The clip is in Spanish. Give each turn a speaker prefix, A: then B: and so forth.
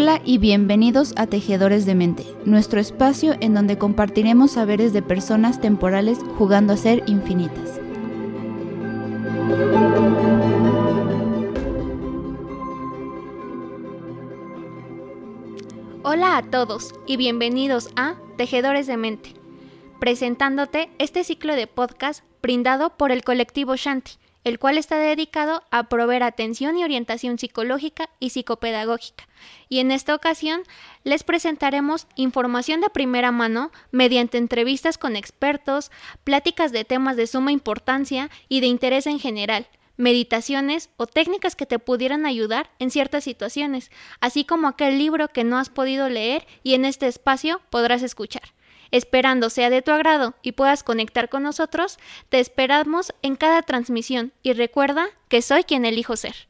A: Hola y bienvenidos a Tejedores de Mente, nuestro espacio en donde compartiremos saberes de personas temporales jugando a ser infinitas.
B: Hola a todos y bienvenidos a Tejedores de Mente, presentándote este ciclo de podcast brindado por el colectivo Shanti el cual está dedicado a proveer atención y orientación psicológica y psicopedagógica. Y en esta ocasión les presentaremos información de primera mano mediante entrevistas con expertos, pláticas de temas de suma importancia y de interés en general, meditaciones o técnicas que te pudieran ayudar en ciertas situaciones, así como aquel libro que no has podido leer y en este espacio podrás escuchar. Esperando sea de tu agrado y puedas conectar con nosotros, te esperamos en cada transmisión y recuerda que soy quien elijo ser.